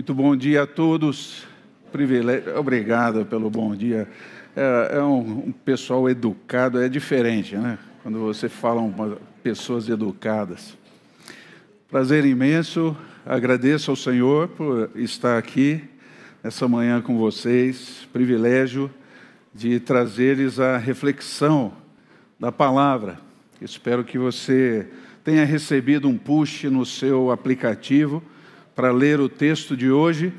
Muito bom dia a todos. Privilégio. Obrigado pelo bom dia. É, é um, um, pessoal educado, é diferente, né? Quando você fala com pessoas educadas. Prazer imenso. Agradeço ao Senhor por estar aqui essa manhã com vocês. Privilégio de trazer-lhes a reflexão da palavra. Espero que você tenha recebido um push no seu aplicativo para ler o texto de hoje,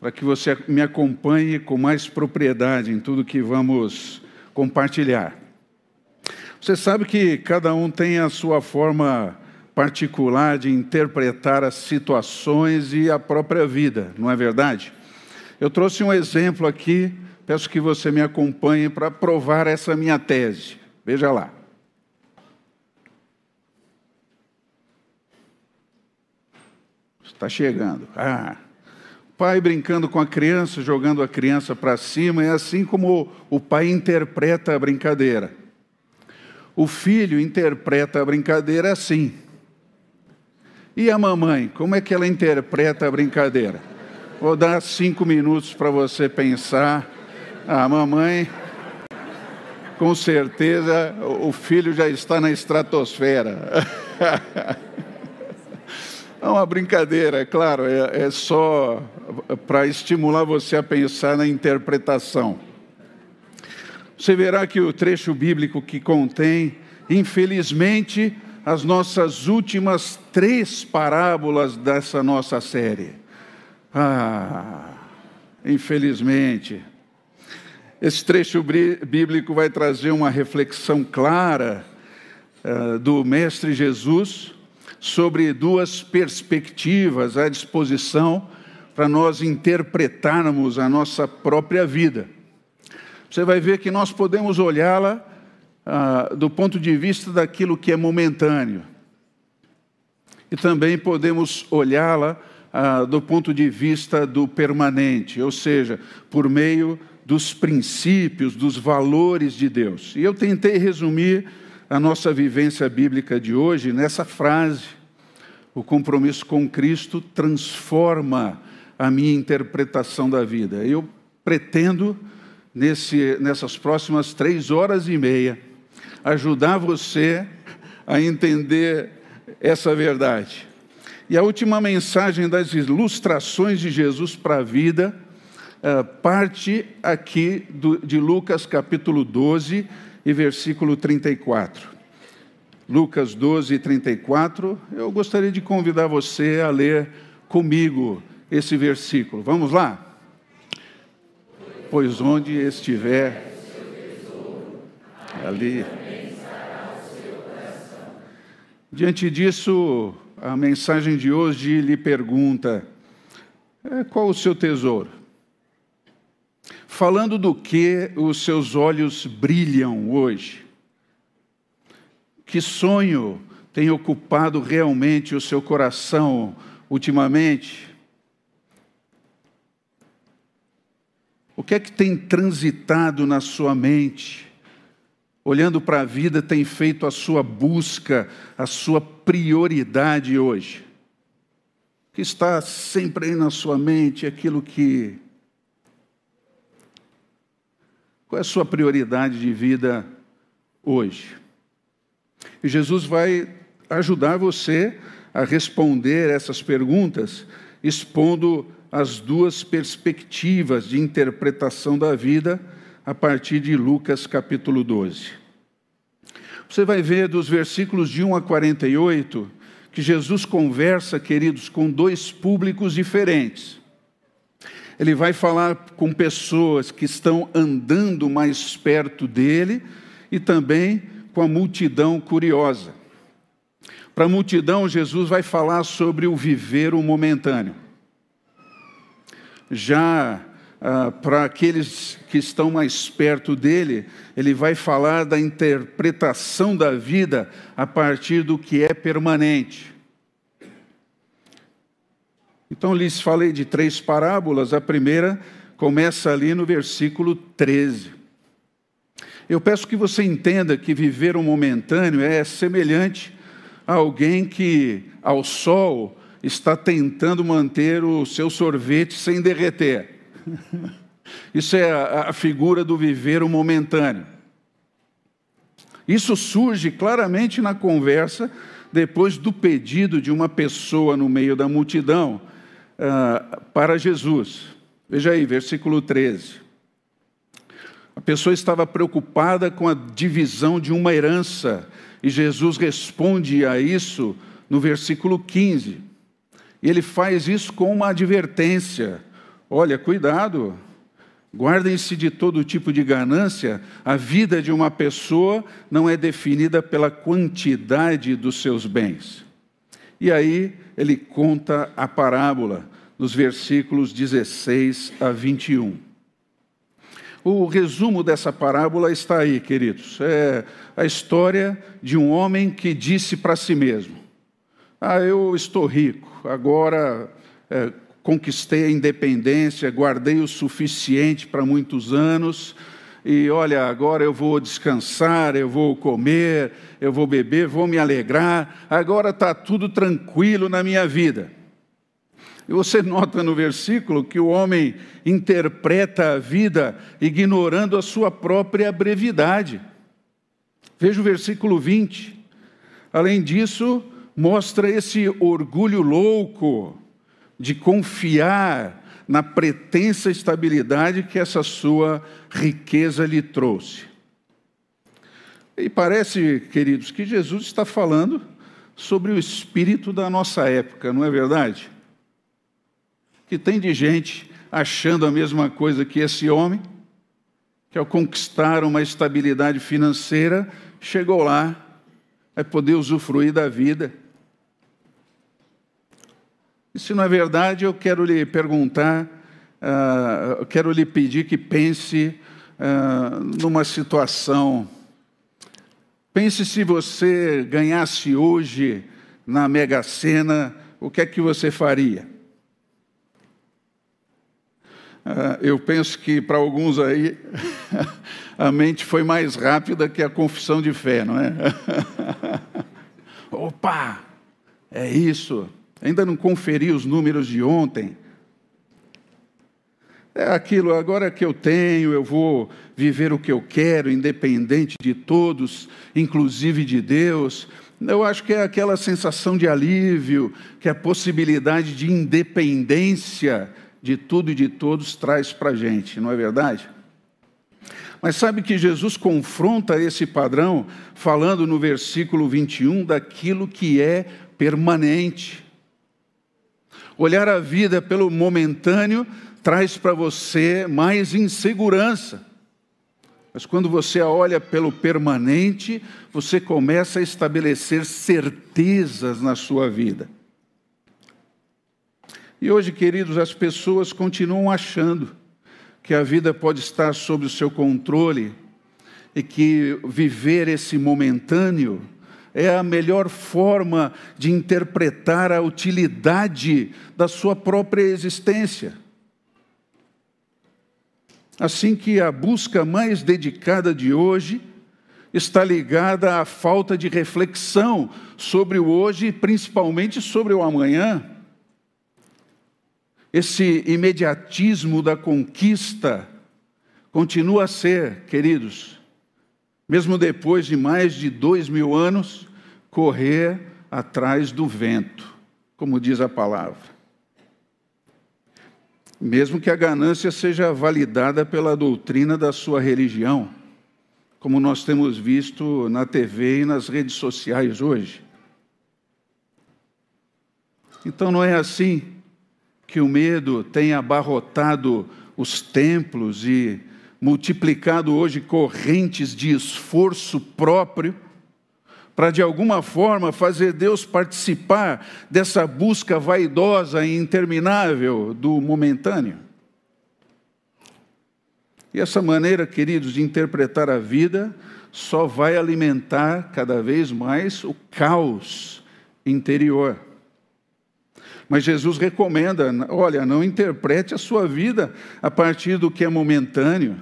para que você me acompanhe com mais propriedade em tudo que vamos compartilhar. Você sabe que cada um tem a sua forma particular de interpretar as situações e a própria vida, não é verdade? Eu trouxe um exemplo aqui, peço que você me acompanhe para provar essa minha tese. Veja lá. Está chegando. Ah, pai brincando com a criança, jogando a criança para cima, é assim como o pai interpreta a brincadeira. O filho interpreta a brincadeira assim. E a mamãe, como é que ela interpreta a brincadeira? Vou dar cinco minutos para você pensar. A mamãe, com certeza, o filho já está na estratosfera. É uma brincadeira, é claro, é, é só para estimular você a pensar na interpretação. Você verá que o trecho bíblico que contém, infelizmente, as nossas últimas três parábolas dessa nossa série. Ah, infelizmente. Esse trecho bíblico vai trazer uma reflexão clara uh, do Mestre Jesus sobre duas perspectivas à disposição para nós interpretarmos a nossa própria vida. Você vai ver que nós podemos olhá-la ah, do ponto de vista daquilo que é momentâneo. E também podemos olhá-la ah, do ponto de vista do permanente, ou seja, por meio dos princípios, dos valores de Deus. E eu tentei resumir a nossa vivência bíblica de hoje nessa frase. O compromisso com Cristo transforma a minha interpretação da vida. Eu pretendo, nesse, nessas próximas três horas e meia, ajudar você a entender essa verdade. E a última mensagem das ilustrações de Jesus para a vida uh, parte aqui de Lucas capítulo 12, e versículo 34. Lucas 12, 34. Eu gostaria de convidar você a ler comigo esse versículo. Vamos lá? Pois onde estiver, ali. Diante disso, a mensagem de hoje lhe pergunta: é, qual o seu tesouro? Falando do que os seus olhos brilham hoje? Que sonho tem ocupado realmente o seu coração ultimamente? O que é que tem transitado na sua mente? Olhando para a vida, tem feito a sua busca, a sua prioridade hoje? Que está sempre aí na sua mente aquilo que qual é a sua prioridade de vida hoje? E Jesus vai ajudar você a responder essas perguntas, expondo as duas perspectivas de interpretação da vida a partir de Lucas capítulo 12. Você vai ver dos versículos de 1 a 48 que Jesus conversa, queridos, com dois públicos diferentes ele vai falar com pessoas que estão andando mais perto dele e também com a multidão curiosa. Para a multidão, Jesus vai falar sobre o viver o momentâneo. Já ah, para aqueles que estão mais perto dele, ele vai falar da interpretação da vida a partir do que é permanente. Então lhes falei de três parábolas. A primeira começa ali no versículo 13. Eu peço que você entenda que viver um momentâneo é semelhante a alguém que ao sol está tentando manter o seu sorvete sem derreter. Isso é a, figura do viver o momentâneo. Isso surge claramente na conversa depois do pedido de uma pessoa no meio da multidão uh, para Jesus. Veja aí, versículo 13. A pessoa estava preocupada com a divisão de uma herança e Jesus responde a isso no versículo 15. E ele faz isso com uma advertência: olha, cuidado, Guardem-se de todo tipo de ganância. A vida de uma pessoa não é definida pela quantidade dos seus bens. E aí ele conta a parábola nos versículos 16 a 21. O resumo dessa parábola está aí, queridos. É a história de um homem que disse para si mesmo: Ah, eu estou rico, agora é, conquistei a independência, guardei o suficiente para muitos anos, e olha, agora eu vou descansar, eu vou comer, eu vou beber, vou me alegrar, agora está tudo tranquilo na minha vida. E você nota no versículo que o homem interpreta a vida ignorando a sua própria brevidade. Veja o versículo 20. Além disso, mostra esse orgulho louco, de confiar na pretensa estabilidade que essa sua riqueza lhe trouxe. E parece, queridos, que Jesus está falando sobre o espírito da nossa época, não é verdade? Que tem de gente achando a mesma coisa que esse homem, que ao conquistar uma estabilidade financeira, chegou lá, vai poder usufruir da vida se não é verdade, eu quero lhe perguntar, uh, eu quero lhe pedir que pense uh, numa situação. Pense se você ganhasse hoje na Mega Sena, o que é que você faria? Uh, eu penso que para alguns aí a mente foi mais rápida que a confissão de fé, não é? Opa, é isso. Ainda não conferi os números de ontem. É aquilo, agora que eu tenho, eu vou viver o que eu quero, independente de todos, inclusive de Deus. Eu acho que é aquela sensação de alívio que a possibilidade de independência de tudo e de todos traz para a gente, não é verdade? Mas sabe que Jesus confronta esse padrão, falando no versículo 21 daquilo que é permanente. Olhar a vida pelo momentâneo traz para você mais insegurança. Mas quando você a olha pelo permanente, você começa a estabelecer certezas na sua vida. E hoje, queridos, as pessoas continuam achando que a vida pode estar sob o seu controle e que viver esse momentâneo é a melhor forma de interpretar a utilidade da sua própria existência. Assim que a busca mais dedicada de hoje está ligada à falta de reflexão sobre o hoje principalmente sobre o amanhã. Esse imediatismo da conquista continua a ser, queridos, mesmo depois de mais de dois mil anos, correr atrás do vento, como diz a palavra. Mesmo que a ganância seja validada pela doutrina da sua religião, como nós temos visto na TV e nas redes sociais hoje. Então não é assim que o medo tem abarrotado os templos e multiplicado hoje correntes de esforço próprio para de alguma forma fazer Deus participar dessa busca vaidosa e interminável do momentâneo. E essa maneira, queridos, de interpretar a vida só vai alimentar cada vez mais o caos interior. Mas Jesus recomenda: olha, não interprete a sua vida a partir do que é momentâneo.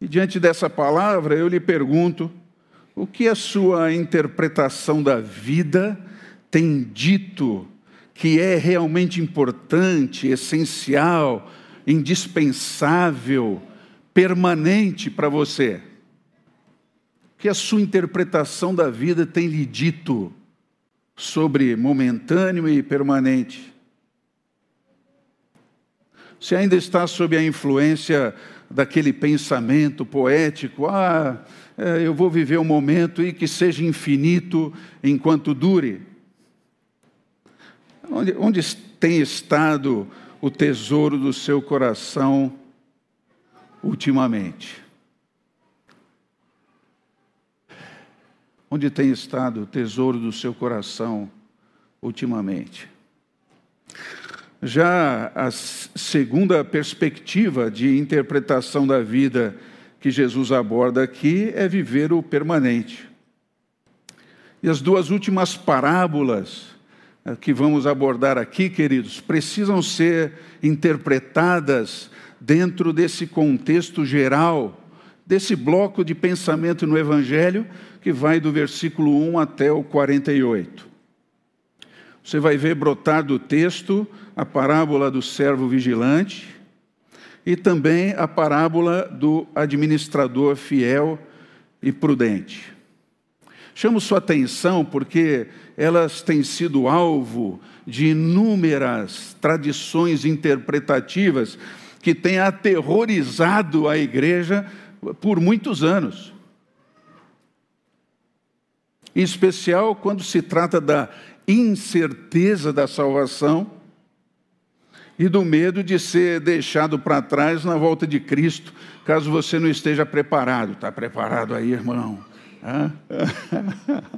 E diante dessa palavra, eu lhe pergunto: o que a sua interpretação da vida tem dito que é realmente importante, essencial, indispensável, permanente para você? que a sua interpretação da vida tem lhe dito sobre momentâneo e permanente? Se ainda está sob a influência daquele pensamento poético, ah, é, eu vou viver um momento e que seja infinito enquanto dure. Onde, onde tem estado o tesouro do seu coração ultimamente? Onde tem estado o tesouro do seu coração ultimamente? Já a segunda perspectiva de interpretação da vida que Jesus aborda aqui é viver o permanente. E as duas últimas parábolas eh, que vamos abordar aqui, queridos, precisam ser interpretadas dentro desse contexto geral, desse bloco de pensamento no Evangelho que vai do versículo 1 até o 48. Você vai ver brotar do texto a parábola do servo vigilante e também a parábola do administrador fiel e prudente. Chamo sua atenção porque elas têm sido alvo de inúmeras tradições interpretativas que têm aterrorizado a igreja por muitos anos em especial quando se trata da incerteza da salvação e do medo de ser deixado para trás na volta de Cristo, caso você não esteja preparado. Está preparado aí, irmão?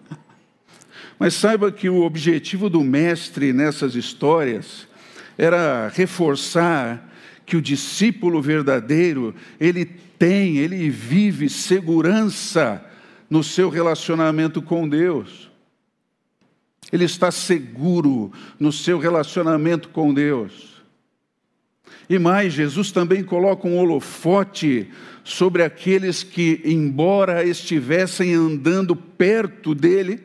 Mas saiba que o objetivo do mestre nessas histórias era reforçar que o discípulo verdadeiro, ele tem, ele vive segurança no seu relacionamento com Deus. Ele está seguro no seu relacionamento com Deus. E mais, Jesus também coloca um holofote sobre aqueles que, embora estivessem andando perto dele,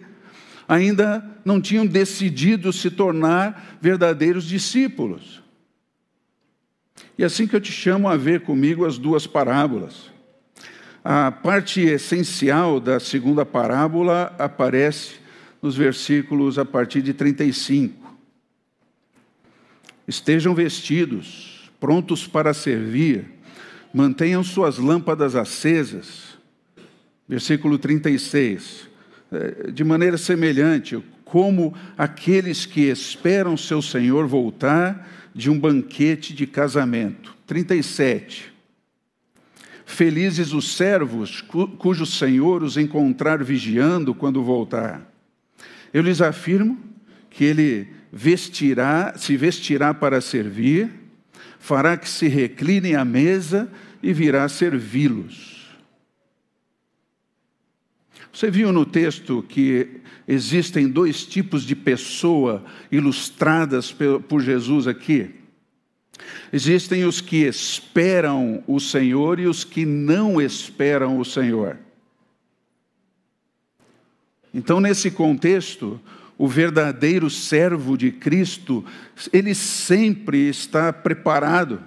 ainda não tinham decidido se tornar verdadeiros discípulos. E assim que eu te chamo a ver comigo as duas parábolas. A parte essencial da segunda parábola aparece nos versículos a partir de 35. Estejam vestidos, prontos para servir, mantenham suas lâmpadas acesas. Versículo 36. É, de maneira semelhante, como aqueles que esperam seu Senhor voltar de um banquete de casamento. 37 Felizes os servos cujo senhor os encontrar vigiando quando voltar. Eu lhes afirmo que ele vestirá, se vestirá para servir, fará que se reclinem à mesa e virá servi-los. Você viu no texto que existem dois tipos de pessoa ilustradas por Jesus aqui? Existem os que esperam o Senhor e os que não esperam o Senhor. Então, nesse contexto, o verdadeiro servo de Cristo, ele sempre está preparado,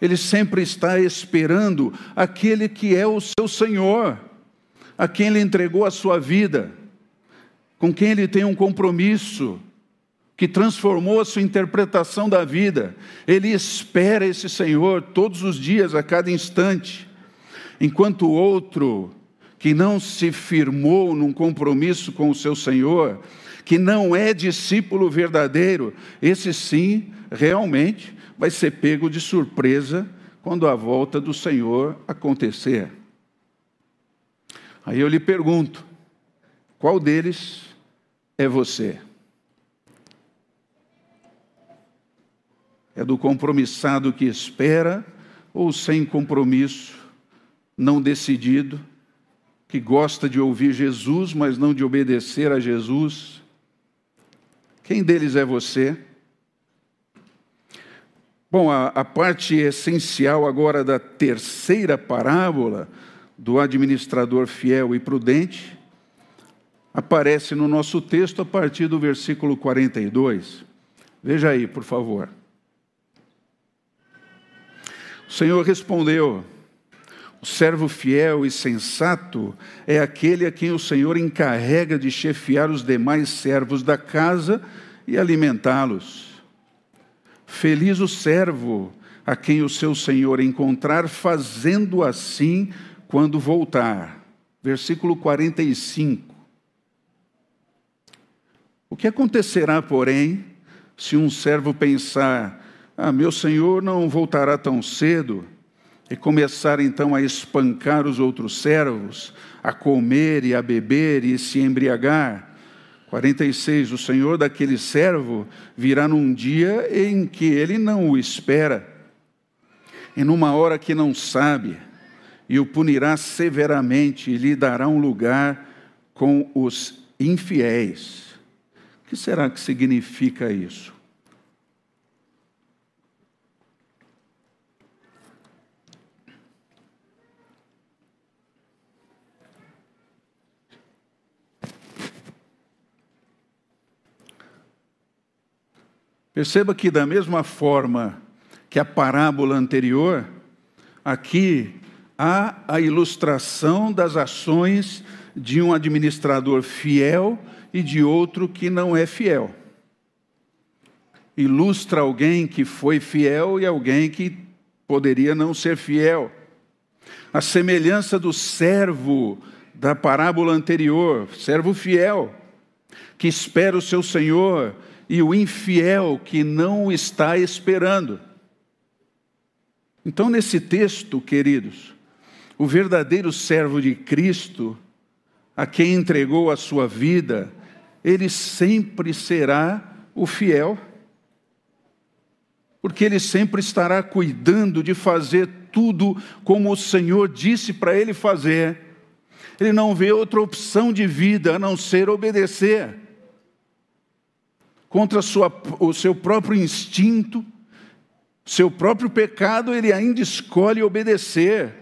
ele sempre está esperando aquele que é o seu Senhor, a quem ele entregou a sua vida, com quem ele tem um compromisso que transformou a sua interpretação da vida. Ele espera esse Senhor todos os dias, a cada instante, enquanto o outro que não se firmou num compromisso com o seu Senhor, que não é discípulo verdadeiro, esse sim, realmente, vai ser pego de surpresa quando a volta do Senhor acontecer. Aí eu lhe pergunto: qual deles é você? É do compromissado que espera ou sem compromisso, não decidido, que gosta de ouvir Jesus, mas não de obedecer a Jesus? Quem deles é você? Bom, a, a parte essencial agora da terceira parábola do administrador fiel e prudente aparece no nosso texto a partir do versículo 42. Veja aí, por favor. O Senhor respondeu: O servo fiel e sensato é aquele a quem o Senhor encarrega de chefiar os demais servos da casa e alimentá-los. Feliz o servo a quem o seu Senhor encontrar fazendo assim quando voltar. Versículo 45. O que acontecerá, porém, se um servo pensar: ah, meu senhor não voltará tão cedo, e começar então a espancar os outros servos, a comer e a beber e se embriagar. 46. O senhor daquele servo virá num dia em que ele não o espera, e numa hora que não sabe, e o punirá severamente e lhe dará um lugar com os infiéis. O que será que significa isso? Perceba que, da mesma forma que a parábola anterior, aqui há a ilustração das ações de um administrador fiel e de outro que não é fiel. Ilustra alguém que foi fiel e alguém que poderia não ser fiel. A semelhança do servo da parábola anterior, servo fiel, que espera o seu senhor e o infiel que não está esperando. Então, nesse texto, queridos, o verdadeiro servo de Cristo, a quem entregou a sua vida, ele sempre será o fiel, porque ele sempre estará cuidando de fazer tudo como o Senhor disse para ele fazer. Ele não vê outra opção de vida a não ser obedecer contra sua, o seu próprio instinto, seu próprio pecado, ele ainda escolhe obedecer.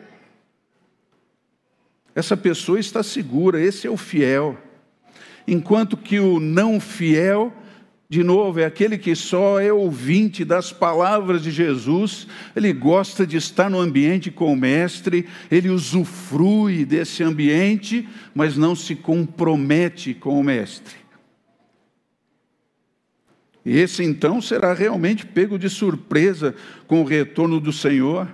Essa pessoa está segura, esse é o fiel. Enquanto que o não fiel, de novo, é aquele que só é ouvinte das palavras de Jesus, ele gosta de estar no ambiente com o Mestre, ele usufrui desse ambiente, mas não se compromete com o Mestre. Esse então será realmente pego de surpresa com o retorno do Senhor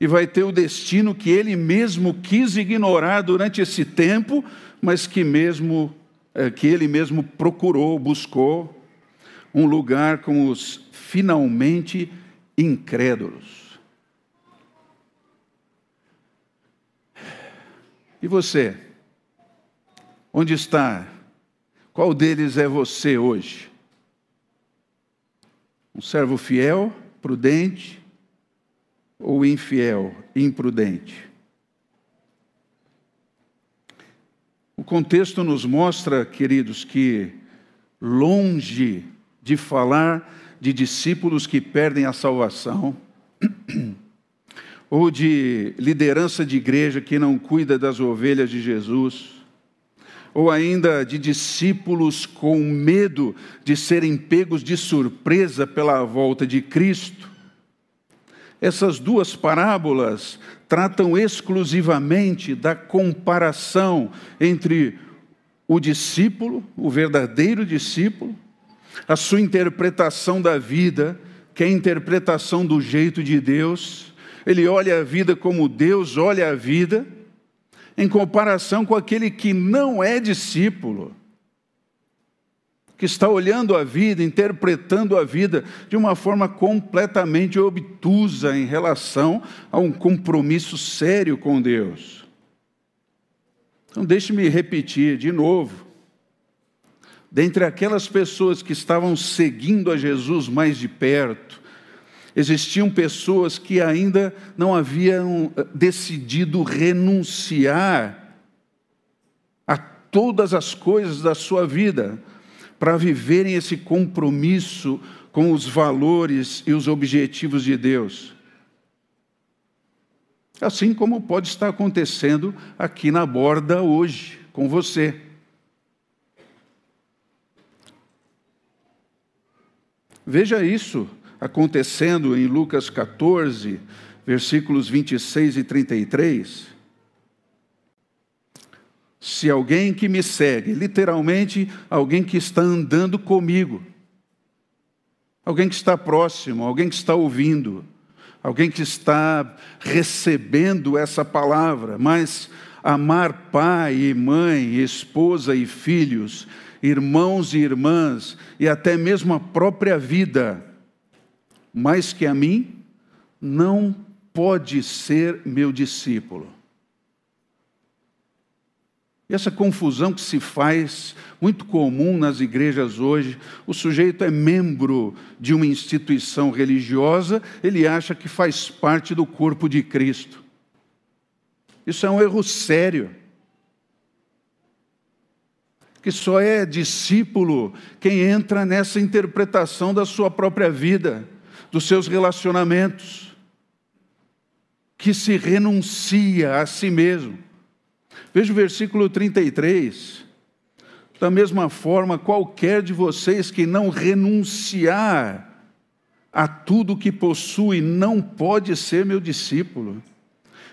e vai ter o destino que ele mesmo quis ignorar durante esse tempo, mas que mesmo é, que ele mesmo procurou, buscou um lugar com os finalmente incrédulos. E você? Onde está? Qual deles é você hoje? Um servo fiel, prudente, ou infiel, imprudente? O contexto nos mostra, queridos, que longe de falar de discípulos que perdem a salvação, ou de liderança de igreja que não cuida das ovelhas de Jesus, ou ainda de discípulos com medo de serem pegos de surpresa pela volta de Cristo. Essas duas parábolas tratam exclusivamente da comparação entre o discípulo, o verdadeiro discípulo, a sua interpretação da vida, que é a interpretação do jeito de Deus. Ele olha a vida como Deus olha a vida em comparação com aquele que não é discípulo, que está olhando a vida, interpretando a vida de uma forma completamente obtusa em relação a um compromisso sério com Deus. Então, deixe-me repetir de novo. Dentre aquelas pessoas que estavam seguindo a Jesus mais de perto, existiam pessoas que ainda não haviam eh, decidido renunciar a todas as coisas da sua vida para viverem esse compromisso com os valores e os objetivos de Deus. Assim como pode estar acontecendo aqui na borda hoje com você. Veja isso acontecendo em Lucas 14, versículos 26 e 33. Se alguém que me segue, literalmente alguém que está andando comigo, alguém que está próximo, alguém que está ouvindo, alguém que está recebendo essa palavra, mas amar pai e mãe, esposa e filhos, irmãos e irmãs e até mesmo a própria vida, mais que a mim, não pode ser meu discípulo. E essa confusão que se faz, muito comum nas igrejas hoje, o sujeito é membro de uma instituição religiosa, ele acha que faz parte do corpo de Cristo. Isso é um erro sério. Que só é discípulo quem entra nessa interpretação da sua própria vida, dos seus relacionamentos, que se renuncia a si mesmo Veja o versículo 33. Da mesma forma, qualquer de vocês que não renunciar a tudo que possui não pode ser meu discípulo.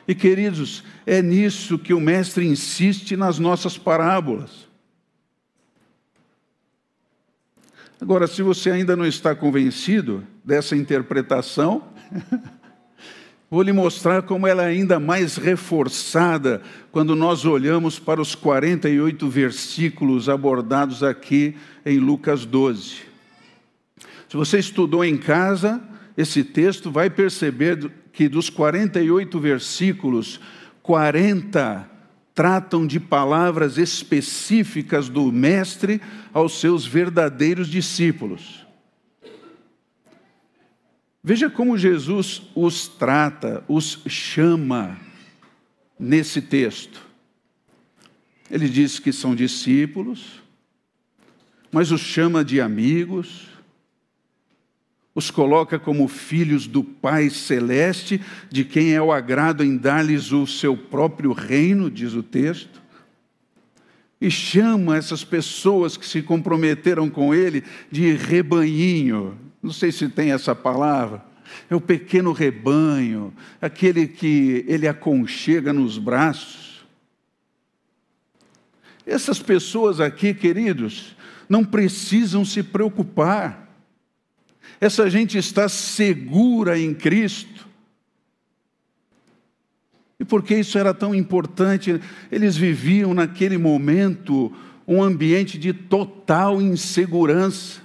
E queridos, é nisso que o Mestre insiste nas nossas parábolas. Agora, se você ainda não está convencido dessa interpretação, Vou lhe mostrar como ela é ainda mais reforçada quando nós olhamos para os 48 versículos abordados aqui em Lucas 12. Se você estudou em casa esse texto, vai perceber que dos 48 versículos, 40 tratam de palavras específicas do Mestre aos seus verdadeiros discípulos. Veja como Jesus os trata, os chama nesse texto. Ele diz que são discípulos, mas os chama de amigos, os coloca como filhos do Pai Celeste, de quem é o agrado em dar-lhes o seu próprio reino, diz o texto. E chama essas pessoas que se comprometeram com ele de rebanhinho, não sei se tem essa palavra, é o pequeno rebanho, aquele que ele aconchega nos braços. Essas pessoas aqui, queridos, não precisam se preocupar. Essa gente está segura em Cristo. E por que isso era tão importante? Eles viviam naquele momento um ambiente de total insegurança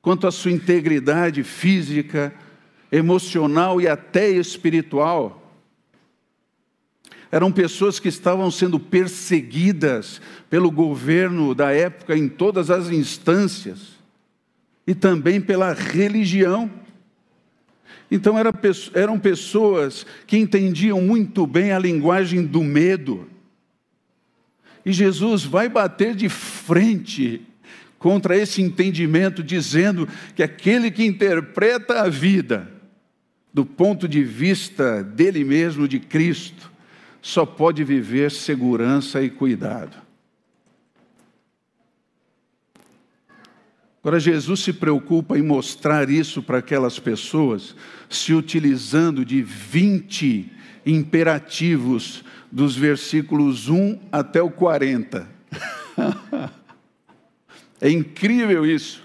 quanto à sua integridade física, emocional e até espiritual. Eram pessoas que estavam sendo perseguidas pelo governo da época em todas as instâncias e também pela religião. Então eram pessoas que entendiam muito bem a linguagem do medo. E Jesus vai bater de frente contra esse entendimento, dizendo que aquele que interpreta a vida do ponto de vista dele mesmo, de Cristo, só pode viver segurança e cuidado. Agora, Jesus se preocupa em mostrar isso para aquelas pessoas, se utilizando de 20 imperativos dos versículos 1 até o 40. É incrível isso.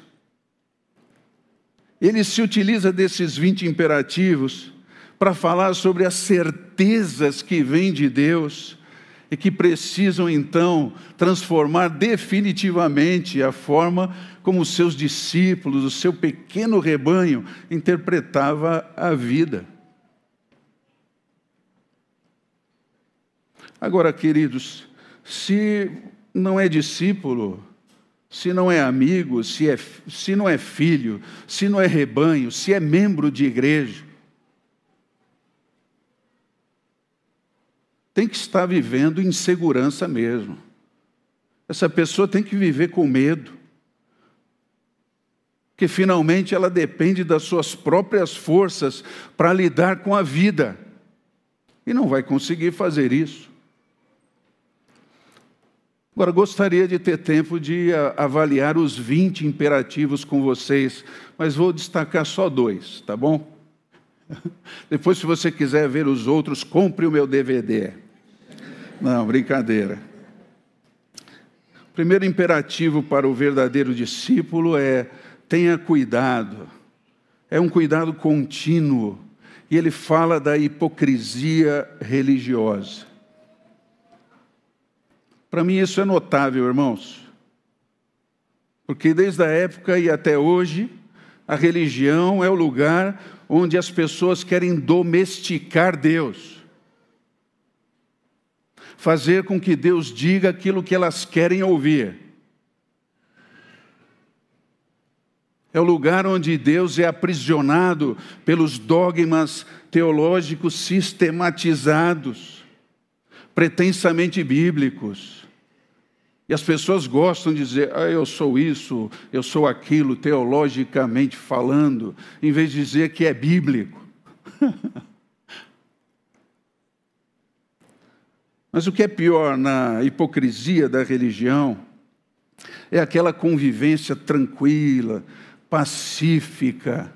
Ele se utiliza desses 20 imperativos para falar sobre as certezas que vêm de Deus e que precisam então transformar definitivamente a forma como os seus discípulos, o seu pequeno rebanho interpretava a vida. Agora, queridos, se não é discípulo, se não é amigo, se, é, se não é filho, se não é rebanho, se é membro de igreja. Tem que estar vivendo em segurança mesmo. Essa pessoa tem que viver com medo. Que finalmente ela depende das suas próprias forças para lidar com a vida. E não vai conseguir fazer isso. Agora, gostaria de ter tempo de avaliar os 20 imperativos com vocês, mas vou destacar só dois, tá bom? Depois, se você quiser ver os outros, compre o meu DVD. Não, brincadeira. O primeiro imperativo para o verdadeiro discípulo é tenha cuidado. É um cuidado contínuo. E ele fala da hipocrisia religiosa. Para mim isso é notável, irmãos. Porque desde a época e até hoje, a religião é o lugar onde as pessoas querem domesticar Deus. Fazer com que Deus diga aquilo que elas querem ouvir. É o lugar onde Deus é aprisionado pelos dogmas teológicos sistematizados, pretensamente bíblicos. E as pessoas gostam de dizer, ah, eu sou isso, eu sou aquilo, teologicamente falando, em vez de dizer que é bíblico. Mas o que é pior na hipocrisia da religião é aquela convivência tranquila, pacífica,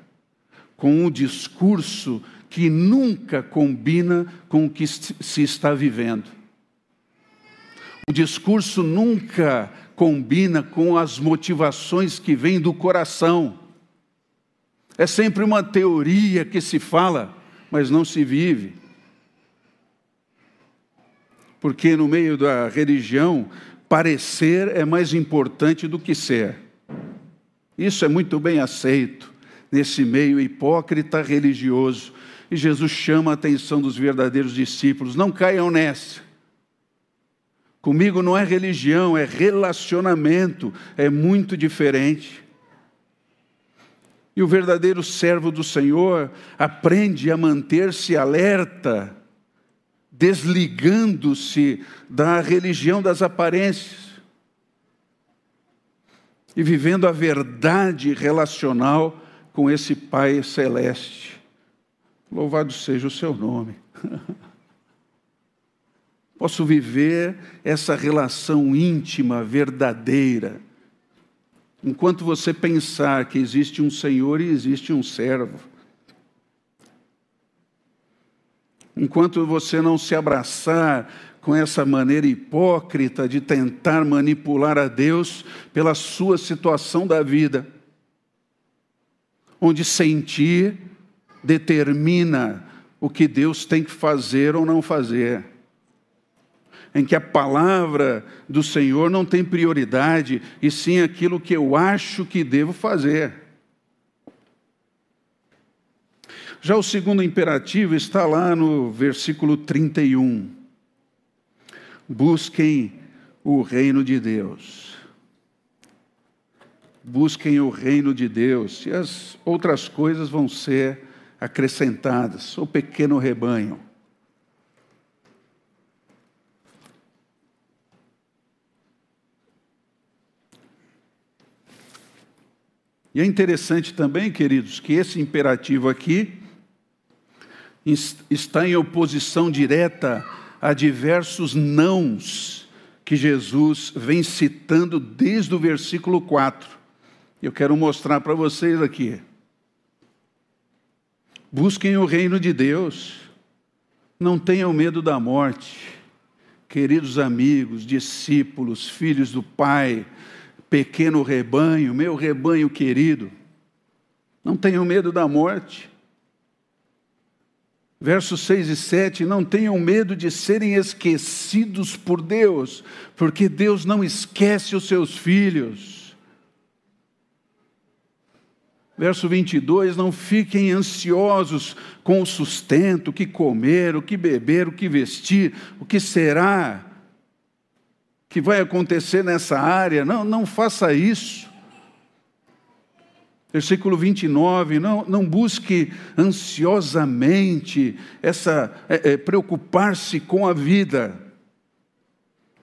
com um discurso que nunca combina com o que se está vivendo. O discurso nunca combina com as motivações que vêm do coração. É sempre uma teoria que se fala, mas não se vive. Porque no meio da religião, parecer é mais importante do que ser. Isso é muito bem aceito nesse meio hipócrita religioso. E Jesus chama a atenção dos verdadeiros discípulos: não caiam nessa. Comigo não é religião, é relacionamento, é muito diferente. E o verdadeiro servo do Senhor aprende a manter-se alerta, desligando-se da religião das aparências e vivendo a verdade relacional com esse Pai celeste. Louvado seja o seu nome. posso viver essa relação íntima, verdadeira. Enquanto você pensar que existe um Senhor e existe um servo. Enquanto você não se abraçar com essa maneira hipócrita de tentar manipular a Deus pela sua situação da vida, onde sentir determina o que Deus tem que fazer ou não fazer em que a palavra do Senhor não tem prioridade, e sim aquilo que eu acho que devo fazer. Já o segundo imperativo está lá no versículo 31. Busquem o reino de Deus. Busquem o reino de Deus, e as outras coisas vão ser acrescentadas. O pequeno rebanho. E é interessante também, queridos, que esse imperativo aqui está em oposição direta a diversos nãos que Jesus vem citando desde o versículo 4. Eu quero mostrar para vocês aqui. Busquem o reino de Deus, não tenham medo da morte. Queridos amigos, discípulos, filhos do Pai, pequeno rebanho, meu rebanho querido, não tenham medo da morte. Versos 6 e 7, não tenham medo de serem esquecidos por Deus, porque Deus não esquece os seus filhos. Verso 22, não fiquem ansiosos com o sustento, o que comer, o que beber, o que vestir, o que será que vai acontecer nessa área. Não, não faça isso. Versículo 29, não, não busque ansiosamente essa é, é, preocupar-se com a vida.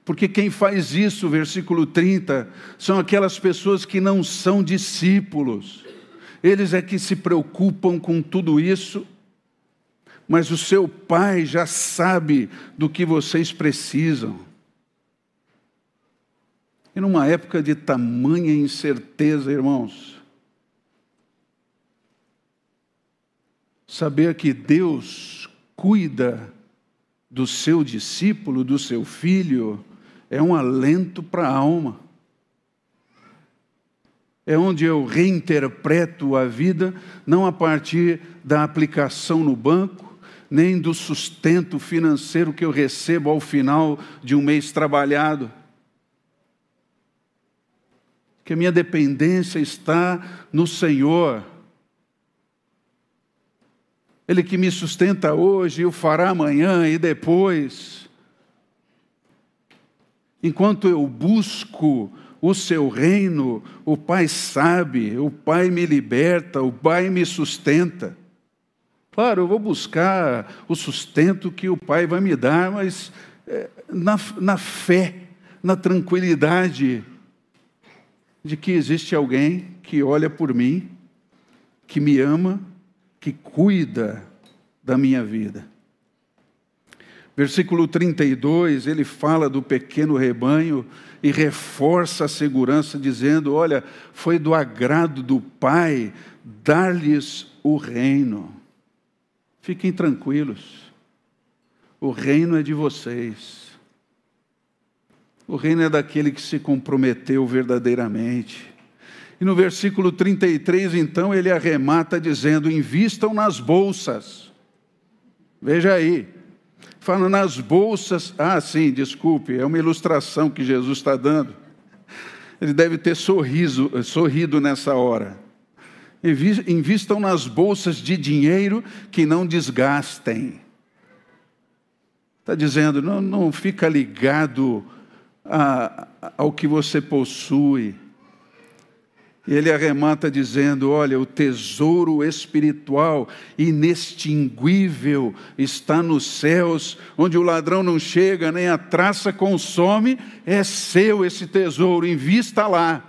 Porque quem faz isso, versículo 30, são aquelas pessoas que não são discípulos. Eles é que se preocupam com tudo isso, mas o seu pai já sabe do que vocês precisam. E numa época de tamanha incerteza, irmãos, saber que Deus cuida do seu discípulo, do seu filho, é um alento para a alma. É onde eu reinterpreto a vida, não a partir da aplicação no banco, nem do sustento financeiro que eu recebo ao final de um mês trabalhado. Que a minha dependência está no Senhor. Ele que me sustenta hoje e o fará amanhã e depois. Enquanto eu busco o seu reino, o Pai sabe, o Pai me liberta, o Pai me sustenta. Claro, eu vou buscar o sustento que o Pai vai me dar, mas é, na, na fé, na tranquilidade de que existe alguém que olha por mim, que me ama, que cuida da minha vida. Versículo 32, ele fala do pequeno rebanho e reforça a segurança, dizendo: Olha, foi do agrado do Pai dar-lhes o reino. Fiquem tranquilos. O reino é de vocês. O reino é daquele que se comprometeu verdadeiramente. E no versículo 33, então, ele arremata dizendo: Invistam nas bolsas. Veja aí. Fala nas bolsas. Ah, sim, desculpe, é uma ilustração que Jesus está dando. Ele deve ter sorriso, sorrido nessa hora. Invistam nas bolsas de dinheiro que não desgastem. Está dizendo, não, não fica ligado a, ao que você possui. E ele arremata dizendo: Olha, o tesouro espiritual inextinguível está nos céus, onde o ladrão não chega, nem a traça consome, é seu esse tesouro, invista lá.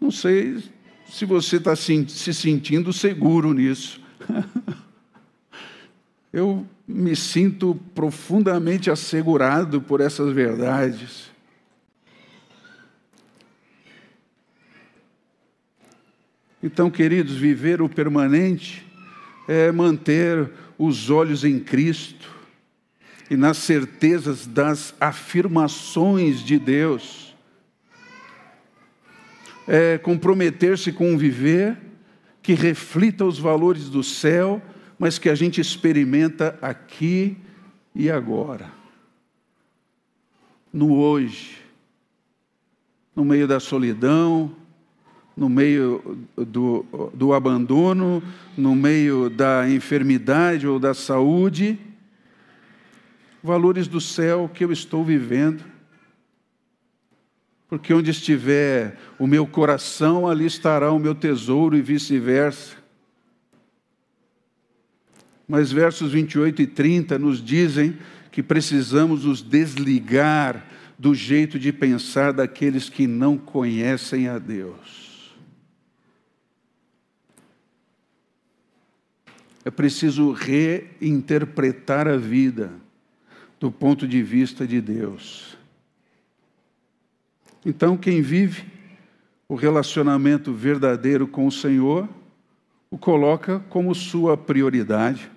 Não sei se você está se sentindo seguro nisso. Eu me sinto profundamente assegurado por essas verdades. Então, queridos, viver o permanente é manter os olhos em Cristo e nas certezas das afirmações de Deus é, comprometer-se com um viver que reflita os valores do céu, mas que a gente experimenta aqui e agora. No hoje, no meio da solidão, no meio do, do abandono, no meio da enfermidade ou da saúde, valores do céu que eu estou vivendo porque onde estiver o meu coração, ali estará o meu tesouro e vice-versa. Mas versos 28 e 30 nos dizem que precisamos nos desligar do jeito de pensar daqueles que não conhecem a Deus. É preciso reinterpretar a vida do ponto de vista de Deus. Então, quem vive o relacionamento verdadeiro com o Senhor, o coloca como sua prioridade.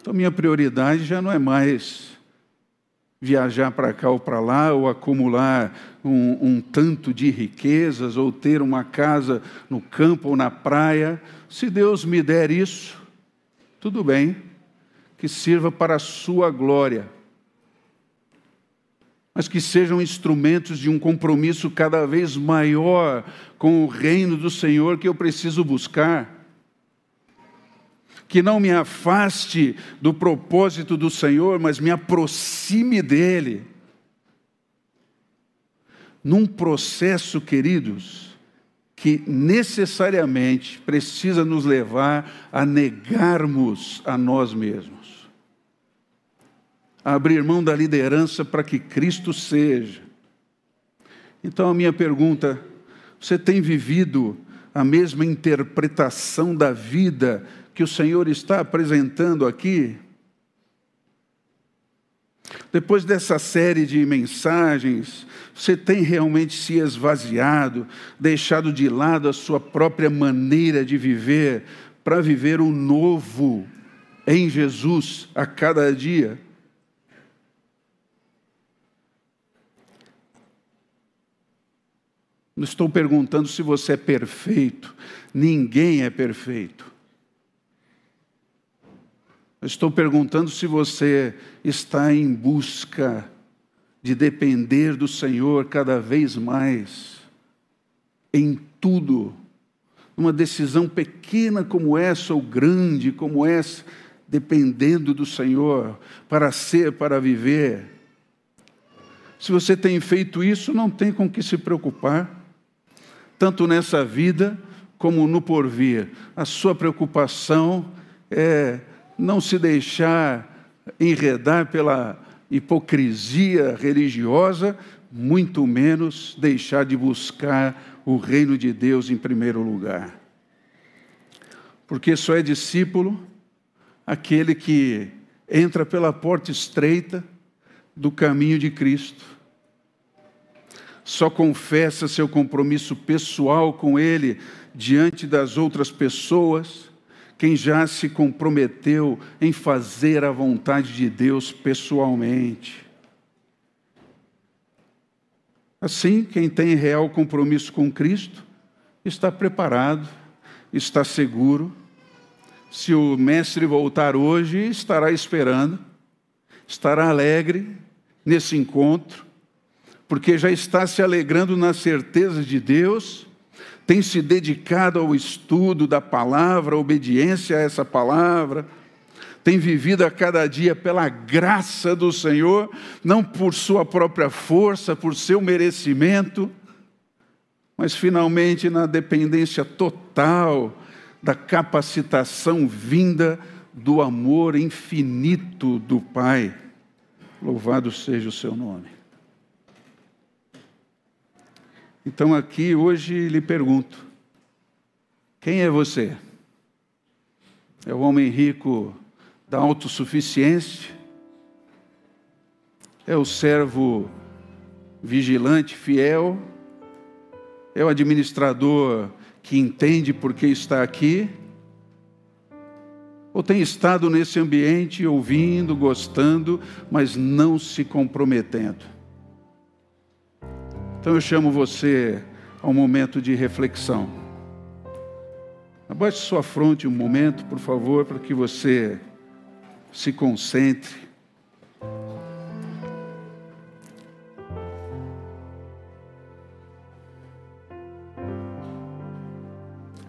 Então, minha prioridade já não é mais viajar para cá ou para lá, ou acumular um, um, tanto de riquezas, ou ter uma casa no campo ou na praia. Se Deus me der isso, tudo bem, que sirva para a sua glória mas que sejam instrumentos de um compromisso cada vez maior com o reino do Senhor que eu preciso buscar. Que não me afaste do propósito do Senhor, mas me aproxime dele. Num processo, queridos, que necessariamente precisa nos levar a negarmos a nós mesmos a abrir mão da liderança para que Cristo seja. Então, a minha pergunta: você tem vivido a mesma interpretação da vida que o Senhor está apresentando aqui? Depois dessa série de mensagens, você tem realmente se esvaziado, deixado de lado a sua própria maneira de viver para viver o novo em Jesus a cada dia? Não estou perguntando se você é perfeito. Ninguém é perfeito. Estou perguntando se você está em busca de depender do Senhor cada vez mais, em tudo. Uma decisão pequena como essa ou grande como essa, dependendo do Senhor para ser, para viver. Se você tem feito isso, não tem com que se preocupar tanto nessa vida como no porvir. A sua preocupação é não se deixar enredar pela hipocrisia religiosa, muito menos deixar de buscar o reino de Deus em primeiro lugar. Porque só é discípulo aquele que entra pela porta estreita do caminho de Cristo só confessa seu compromisso pessoal com Ele diante das outras pessoas, quem já se comprometeu em fazer a vontade de Deus pessoalmente. Assim, quem tem real compromisso com Cristo está preparado, está seguro. Se o Mestre voltar hoje, estará esperando, estará alegre nesse encontro, porque já está se alegrando na certeza de Deus, tem se dedicado ao estudo da palavra, obediência a essa palavra, tem vivido a cada dia pela graça do Senhor, não por sua própria força, por seu merecimento, mas finalmente na dependência total da capacitação vinda do amor infinito do Pai. Louvado seja o seu nome. Então aqui hoje lhe pergunto: quem é você? É o homem rico da autossuficiência? É o servo vigilante, fiel? É o administrador que entende por que está aqui? Ou tem estado nesse ambiente ouvindo, gostando, mas não se comprometendo? Então eu chamo você a um momento de reflexão. Abaixe sua fronte um momento, por favor, para que você se concentre.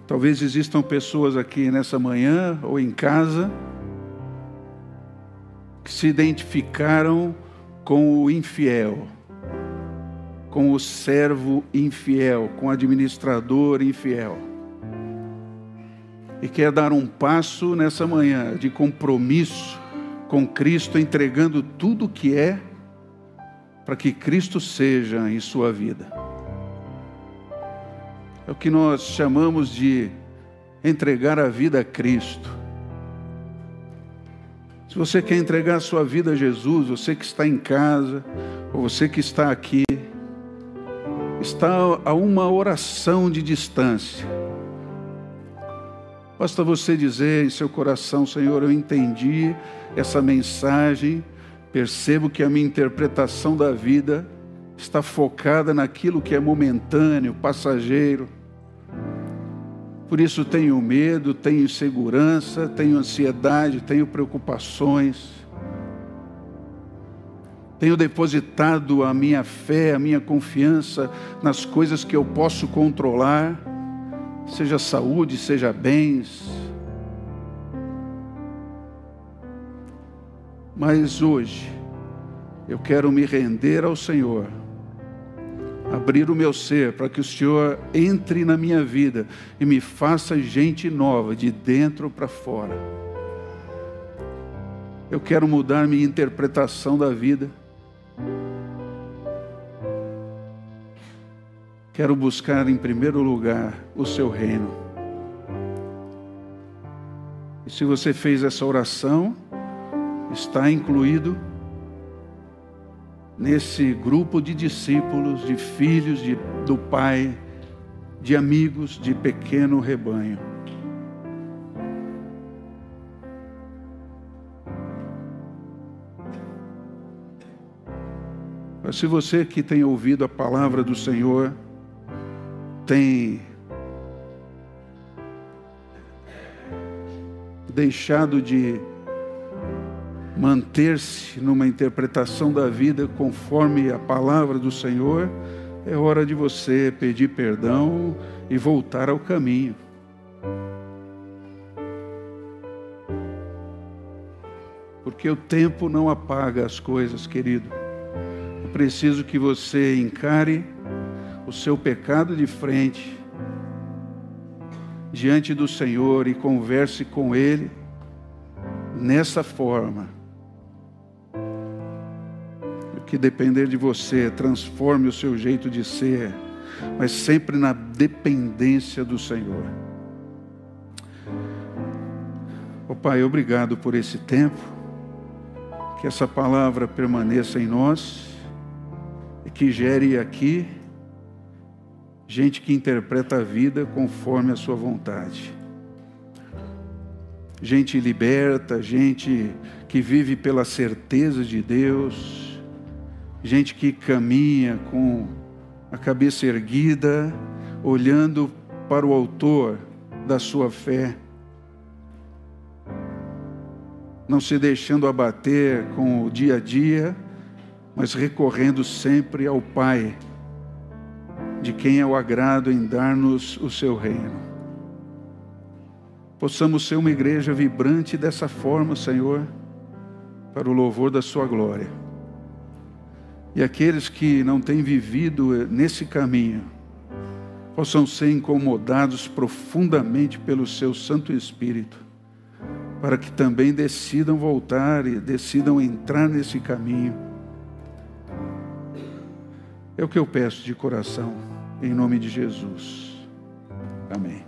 Talvez existam pessoas aqui nessa manhã ou em casa que se identificaram com o infiel com o servo infiel, com o administrador infiel. E quer dar um passo nessa manhã de compromisso com Cristo, entregando tudo o que é, para que Cristo seja em sua vida. É o que nós chamamos de entregar a vida a Cristo. Se você quer entregar a sua vida a Jesus, você que está em casa, ou você que está aqui, está a uma oração de distância. Basta você dizer em seu coração, Senhor, eu entendi essa mensagem, percebo que a minha interpretação da vida está focada naquilo que é momentâneo, passageiro. Por isso tenho medo, tenho insegurança, tenho ansiedade, tenho preocupações. Tenho depositado a minha fé, a minha confiança nas coisas que eu posso controlar, seja saúde, seja bens. Mas hoje, eu quero me render ao Senhor, abrir o meu ser para que o Senhor entre na minha vida e me faça gente nova, de dentro para fora. Eu quero mudar minha interpretação da vida. Quero buscar em primeiro lugar o seu reino. E se você fez essa oração, está incluído nesse grupo de discípulos, de filhos de, do Pai, de amigos de pequeno rebanho. Se você que tem ouvido a palavra do Senhor, tem deixado de manter-se numa interpretação da vida conforme a palavra do Senhor, é hora de você pedir perdão e voltar ao caminho. Porque o tempo não apaga as coisas, querido. Preciso que você encare o seu pecado de frente diante do Senhor e converse com Ele nessa forma. O que depender de você, transforme o seu jeito de ser, mas sempre na dependência do Senhor. Oh, Pai, obrigado por esse tempo, que essa palavra permaneça em nós que gere aqui gente que interpreta a vida conforme a sua vontade. Gente liberta, gente que vive pela certeza de Deus, gente que caminha com a cabeça erguida, olhando para o Autor da sua fé, não se deixando abater com o dia a dia, mas recorrendo sempre ao Pai de quem é o agrado em dar-nos o seu reino. Possamos ser uma igreja vibrante dessa forma, Senhor, para o louvor da Sua glória. E aqueles que não têm vivido nesse caminho, possam ser incomodados profundamente pelo Seu Santo Espírito, para que também decidam voltar e decidam entrar nesse caminho é o que eu peço de coração, em nome de Jesus. Amém.